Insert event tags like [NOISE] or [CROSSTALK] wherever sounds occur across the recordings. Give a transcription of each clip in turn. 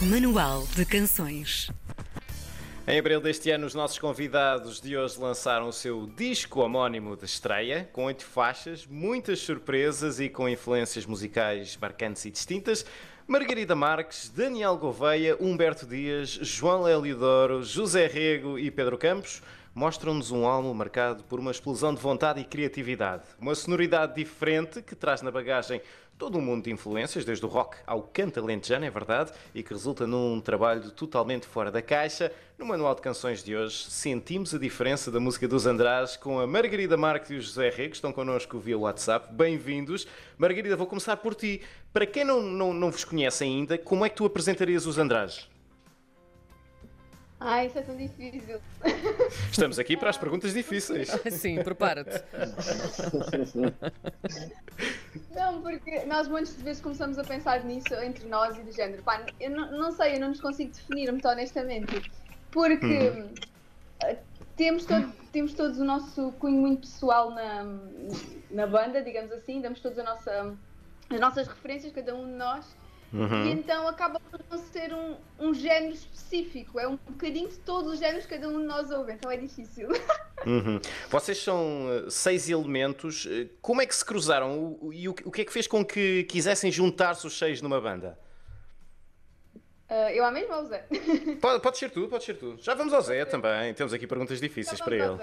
Manual de Canções. Em abril deste ano, os nossos convidados de hoje lançaram o seu disco homónimo de estreia, com oito faixas, muitas surpresas e com influências musicais marcantes e distintas. Margarida Marques, Daniel Gouveia, Humberto Dias, João Léo José Rego e Pedro Campos mostram-nos um álbum marcado por uma explosão de vontade e criatividade. Uma sonoridade diferente que traz na bagagem todo um mundo de influências, desde o rock ao canto alentejano, é verdade, e que resulta num trabalho totalmente fora da caixa. No Manual de Canções de hoje, sentimos a diferença da música dos Andrades com a Margarida Marques e o José Rego, que estão connosco via WhatsApp. Bem-vindos. Margarida, vou começar por ti. Para quem não, não, não vos conhece ainda, como é que tu apresentarias os Andrades? Ai, isso é tão difícil. Estamos aqui para as perguntas difíceis. Sim, prepara-te. Não, porque nós muitas vezes começamos a pensar nisso entre nós e do género. Pá, eu não, não sei, eu não nos consigo definir muito honestamente. Porque Uhum. eh, temos, todo- temos todos o nosso cunho muito pessoal na, na banda, digamos assim, damos todos a nossa, as nossas referências, cada um de nós. Uhum. E então acaba por não ser um, um género específico, é um bocadinho de todos os géneros que cada um de nós ouve, então é difícil. [LAUGHS] Uhum. Vocês são eh, seis elementos. Eh, Como é que se cruzaram e o que o que é que fez com que quisessem juntar-se os seis numa banda? Eh, eu à mesma ou Zé? [LAUGHS] Pode, pode ser tu, pode ser tu. Já vamos ao Zé também. Temos aqui perguntas difíceis para ele.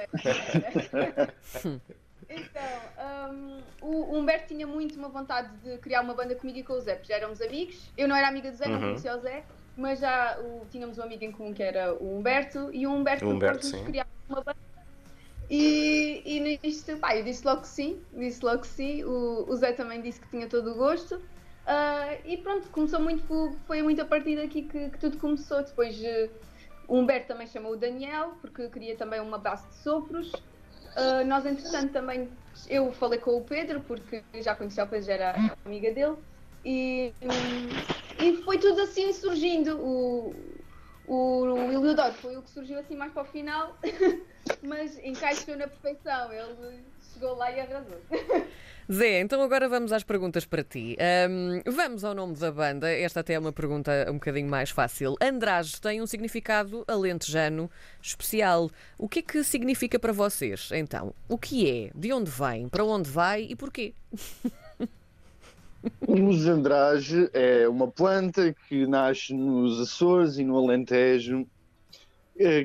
[LAUGHS] então, hum, o Humberto tinha muito uma vontade de criar uma banda comigo e com o Zé, porque já éramos amigos. Eu não era amiga do Zé, não Uhum. conhecia o Zé, mas já o- tínhamos um amigo em comum que era o Humberto, e o Humberto O Humberto, criar uma banda. E, e nisto, pá, eu disse logo que sim, disse logo que sim. O, o Zé também disse que tinha todo o gosto. Ah, e pronto, começou muito, foi muito a partir daqui que, que tudo começou. Depois eh, o Humberto também chamou o Daniel, porque queria também uma base de sopros. Ah, nós, entretanto, também eu falei com o Pedro, porque já conhecia o Pedro, já era amiga dele, e, e foi tudo assim surgindo. O, o, o foi o que surgiu assim mais para o final, [LAUGHS] mas encaixou na perfeição. Ele chegou lá e arrasou. [LAUGHS] Zé, então agora vamos às perguntas para ti. Ahm, vamos ao nome da banda. Esta até é uma pergunta um bocadinho mais fácil. Andrade tem um significado alentejano especial. O que é que significa para vocês? Então, o que é? De onde vem? Para onde vai e porquê? [LAUGHS] O zandrage é uma planta que nasce nos Açores e no Alentejo,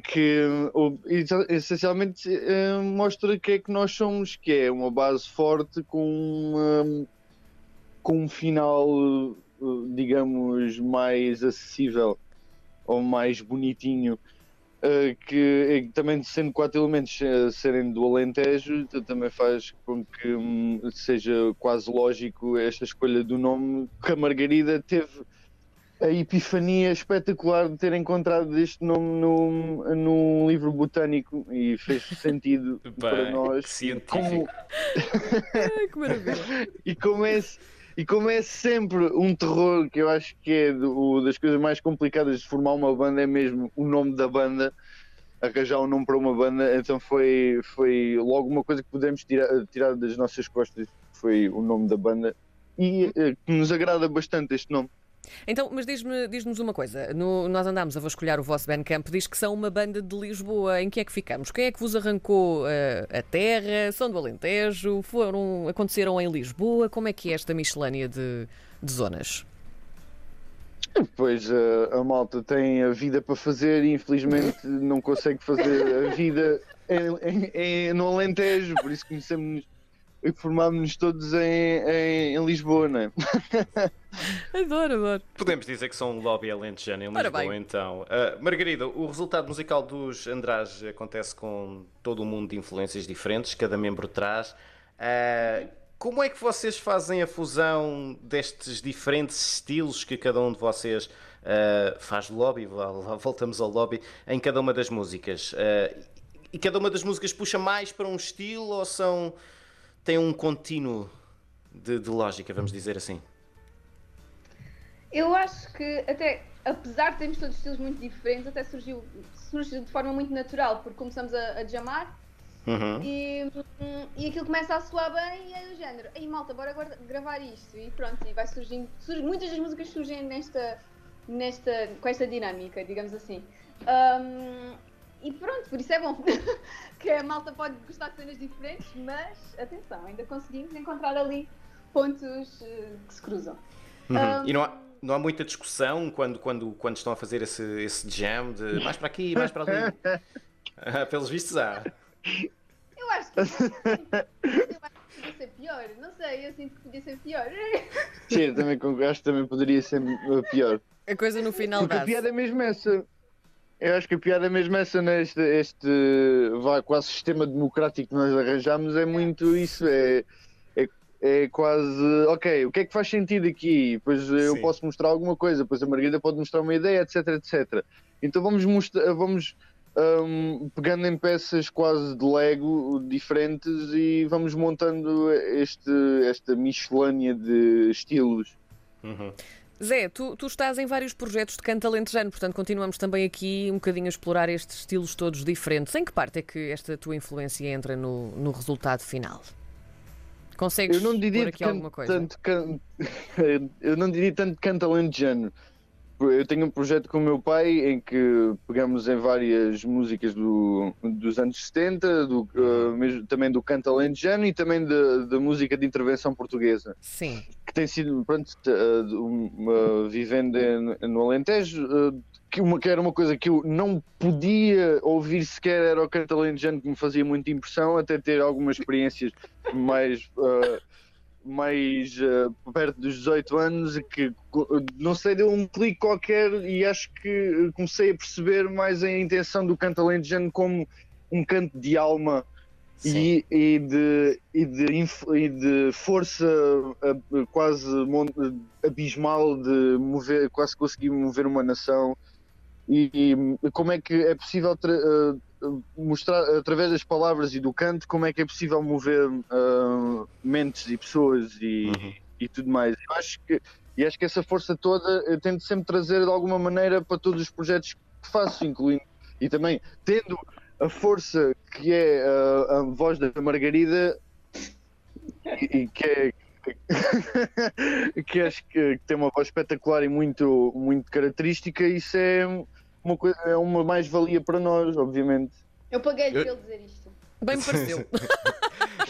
que o- exa- essencialmente eh, mostra que é que nós somos, que é uma base forte com, uma- com um final, eh, digamos, mais acessível ou mais bonitinho. eh, que eh, também sendo quatro elementos eh, serem do Alentejo também faz com que hum, seja quase lógico esta escolha do nome que a Margarida teve a epifania espetacular de ter encontrado este nome num, num livro botânico e fez sentido [LAUGHS] para Bem, nós científico. como, Ai, que maravilha! [LAUGHS] e como é e como é sempre um terror que eu acho que é do- das coisas mais complicadas de formar uma banda é mesmo o nome da banda arranjar um nome para uma banda então foi foi logo uma coisa que podemos tirar, tirar das nossas costas foi o nome da banda e eh, que nos agrada bastante este nome Então, mas diz-me- diz-nos uma coisa. No- nós andámos a vasculhar o vosso Bandcamp, diz que são uma banda de Lisboa. Em que é que ficamos? Quem é que vos arrancou eh, a terra? São do Alentejo? Foram, aconteceram em Lisboa? Como é que é esta miscelânea de, de zonas? Pois eh, a malta tem a vida para fazer e infelizmente não consegue fazer a vida em, em- em- no Alentejo, por isso conhecemos e formámos-nos todos em, em, em Lisboa, não é? [LAUGHS] Adoro, adoro. Podemos dizer que são um lobby alentejano em Lisboa, bem. então. Ah, Margarida, o resultado musical dos Andrades acontece com todo um mundo de influências diferentes, cada membro traz. Ah, como é que vocês fazem a fusão destes diferentes estilos que cada um de vocês ah, faz lobby? Voltamos ao lobby em cada uma das músicas. E cada uma das músicas puxa mais para um estilo ou são tem um contínuo de, de lógica, vamos dizer assim? Eu acho que até, apesar de termos todos estilos muito diferentes, até surgiu, surgiu de forma muito natural, porque começamos a, a jamar Uhum. e, e aquilo começa a soar bem e é do género, ei malta, bora agora gravar isto e pronto, e vai surgindo, surge- muitas das músicas surgem nesta, nesta, com esta dinâmica, digamos assim. Um, e pronto, por isso é bom. [LAUGHS] que a malta pode gostar de cenas diferentes, mas atenção, ainda conseguimos encontrar ali pontos uh, que se cruzam. Uhum. Um, e não há, não há muita discussão quando, quando, quando estão a fazer esse, esse jam de mais para aqui, mais para ali. Ah, [LAUGHS] pelos vistos há. Eu acho que. Eu acho que podia ser pior. Não sei, eu sinto que podia ser pior. Sim, eu também acho que também poderia ser pior. A coisa no final Porque a piada é mesmo essa. Eu acho que a piada é mesmo essa neste este, vai, quase sistema democrático que nós arranjamos é muito isso. É, é, é quase ok, o que é que faz sentido aqui? Pois eu Sim. posso mostrar alguma coisa, depois a Margarida pode mostrar uma ideia, etc, etc. Então vamos mostrar, vamos um, pegando em peças quase de Lego diferentes e vamos montando este, esta miscelânea de estilos. Uhum. Zé, tu, tu, estás em vários projetos de canto alentejano, portanto continuamos também aqui um bocadinho a explorar estes estilos todos diferentes. Em que parte é que esta tua influência entra no, no resultado final? Consegues eu não diria aqui alguma coisa? Tanto can... [LAUGHS] eu não diria tanto canto alentejano eu tenho um projeto com o meu pai em que pegamos em várias músicas do, dos anos 70, do, uh, mesmo, também do canto alentejano e também da música de intervenção portuguesa. Sim. Que tem sido, pronto, uh, uma, vivendo no Alentejo, uh, que, uma, que era uma coisa que eu não podia ouvir sequer, era o canto alentejano que me fazia muita impressão, até ter algumas experiências mais mais uh, perto dos 18 anos que não sei, deu um clique qualquer e acho que comecei a perceber mais a intenção do canto alentejano como um canto de alma e, e, de, e, de, e de força uh, quase abismal de mover, quase conseguir mover uma nação. E, e como é que é possível uh, mostrar através das palavras e do canto como é que é possível mover uh, mentes e pessoas e, uhum. e tudo mais. Eu acho que e acho que essa força toda eu tento sempre trazer de alguma maneira para todos os projetos que faço, incluindo e também tendo a força que é a, a voz da Margarida e, e que é [LAUGHS] que acho que, que, tem uma voz espetacular e muito, muito característica, isso é uma, coisa, é uma mais-valia para nós, obviamente. Eu paguei-lhe eu... para ele dizer isto. Bem me pareceu. [LAUGHS]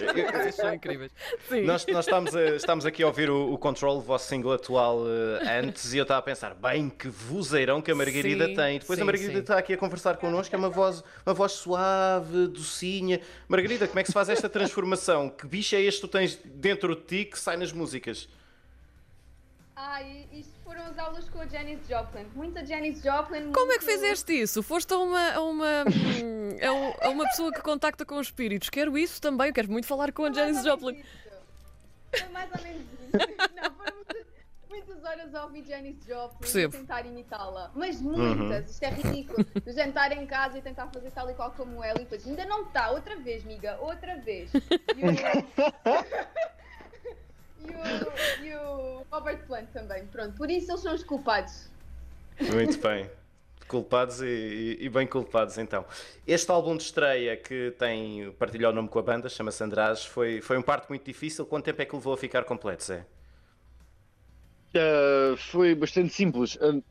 Vocês são incríveis. Sim. Nós, nós estamos, a, estamos aqui a ouvir o, o Control, o vosso single atual, uh, antes, e eu estava a pensar, bem, que vozeirão que a Margarida sim, tem. Depois sim, a Margarida sim. está aqui a conversar connosco, é uma voz, uma voz suave, docinha. Margarida, como é que se faz esta transformação? Que bicho é este que tu tens dentro de ti que sai nas músicas? Ah, isto foram as aulas com a Janis Joplin. Muita Janis Joplin. Muito... Como é que fizeste isso? Foste a uma, a uma, a uma pessoa que contacta com os espíritos. Quero isso também. Eu quero muito falar com a Janis Joplin. Foi mais ou menos isso. [LAUGHS] Não, foram muitas, muitas horas a ouvir Janis Joplin Percebo. e tentar imitá-la. Mas muitas. Uhum. Isto é ridículo. De jantar em casa e tentar fazer tal e qual como ela. E depois, ainda não está. Outra vez, miga. Outra vez. E eu... [LAUGHS] e o, e o Robert Plant também. Pronto, por isso eles são os culpados. Muito bem. Culpados e, e, bem culpados, então. Este álbum de estreia que tem partilhou o nome com a banda, chama-se Andrade, foi, foi um parte muito difícil. Quanto tempo é que levou a ficar completo, Zé? Uh, foi bastante simples, uh,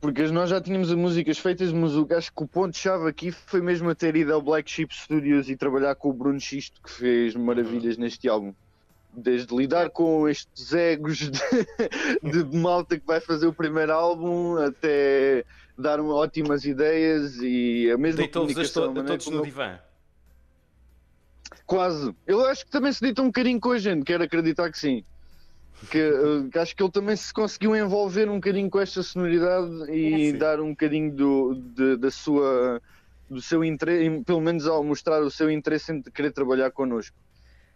porque nós já tínhamos as músicas feitas, mas o, acho que o ponto-chave aqui foi mesmo a ter ido ao Black Sheep Studios e trabalhar com o Bruno Xisto, que fez maravilhas neste álbum desde lidar com estes egos de, [LAUGHS] de, malta que vai fazer o primeiro álbum até dar ótimas ideias e a mesma comunicação. Deitou-vos todos no divã? Quase. Eu acho que também se deita um bocadinho com a gente, quero acreditar que sim. Que, uh, que, acho que ele também se conseguiu envolver um bocadinho com esta sonoridade e sim. dar um bocadinho do, de, da sua do seu interesse, pelo menos ao mostrar o seu interesse em querer trabalhar connosco.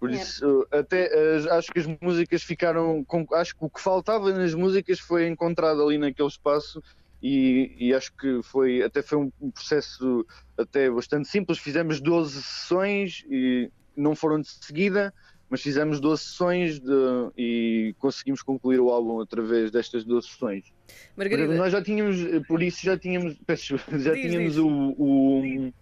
Por isso, até acho que as músicas ficaram. Com, acho que o que faltava nas músicas foi encontrado ali naquele espaço e, e acho que foi até foi um, um, processo até bastante simples. Fizemos 12 sessões e não foram de seguida, mas fizemos 12 sessões de, e conseguimos concluir o álbum através destas 12 sessões. Margarida. Nós já tínhamos, por isso já tínhamos, [LAUGHS] peço, já diz, tínhamos diz. O, o,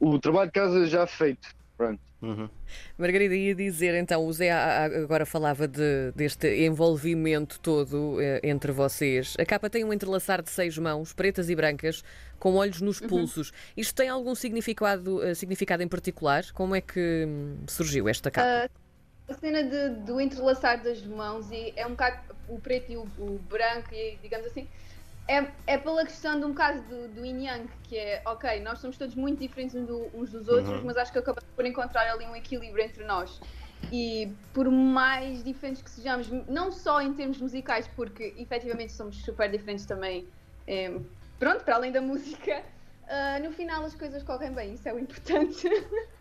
o trabalho de casa já feito Pronto. Uhum. Margarida ia dizer, então, o Zé agora falava de- deste envolvimento todo eh, entre vocês. A capa tem um entrelaçar de seis mãos, pretas e brancas, com olhos nos pulsos. Isto tem algum significado, eh, significado em particular? Como é que hum, surgiu esta capa? A cena de- do entrelaçar das mãos e é um bocado o preto e o, o branco, e, digamos assim, é, é pela questão de um bocado do, do yin yang, que é ok, nós somos todos muito diferentes uns, do- uns dos outros, Uhum. mas acho que acabamos por encontrar ali um equilíbrio entre nós. E por mais diferentes que sejamos, não só em termos musicais, porque efetivamente somos super diferentes também, eh, pronto, para além da música, [LAUGHS] ah, no final as coisas correm bem, isso é o importante. [LAUGHS]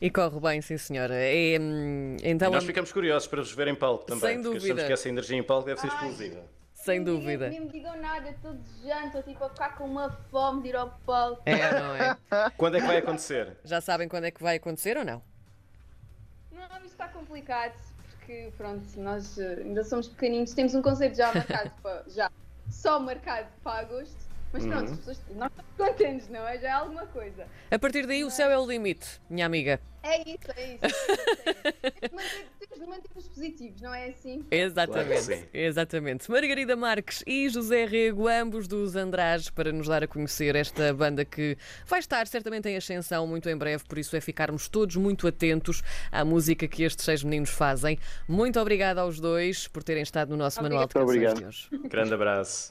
E corre bem, sim senhora. É, hum, então, E nós ficamos curiosos para vos ver em palco também, Sem porque dúvida. achamos que essa energia em palco deve ser Ai. explosiva. Sem dúvida. Nem me digam nada, todos jantam, tipo, a ficar com uma fome de ir ao palco. É, não é? [LAUGHS] Quando é que vai acontecer? Já sabem quando é que vai acontecer ou não? Não, isto está complicado, porque pronto, nós eh, ainda somos pequeninos, temos um concerto já marcado [LAUGHS] para, já, só marcado para agosto, mas pronto, Uhum. as pessoas, nós estamos contentes, não é? Já é alguma coisa. A partir daí o céu é o limite, minha amiga. É isso, é isso. É isso. Temos [LAUGHS] de manter- Temos de manter os positivos, não é assim? Exatamente, Claro exatamente. Margarida Marques e José Rego, ambos dos Andrades, para nos dar a conhecer esta banda que vai estar certamente em ascensão muito em breve, por isso é ficarmos todos muito atentos à música que estes seis meninos fazem. Muito obrigada aos dois por terem estado no nosso Manual de Muito Canções obrigado. de hoje. Grande abraço.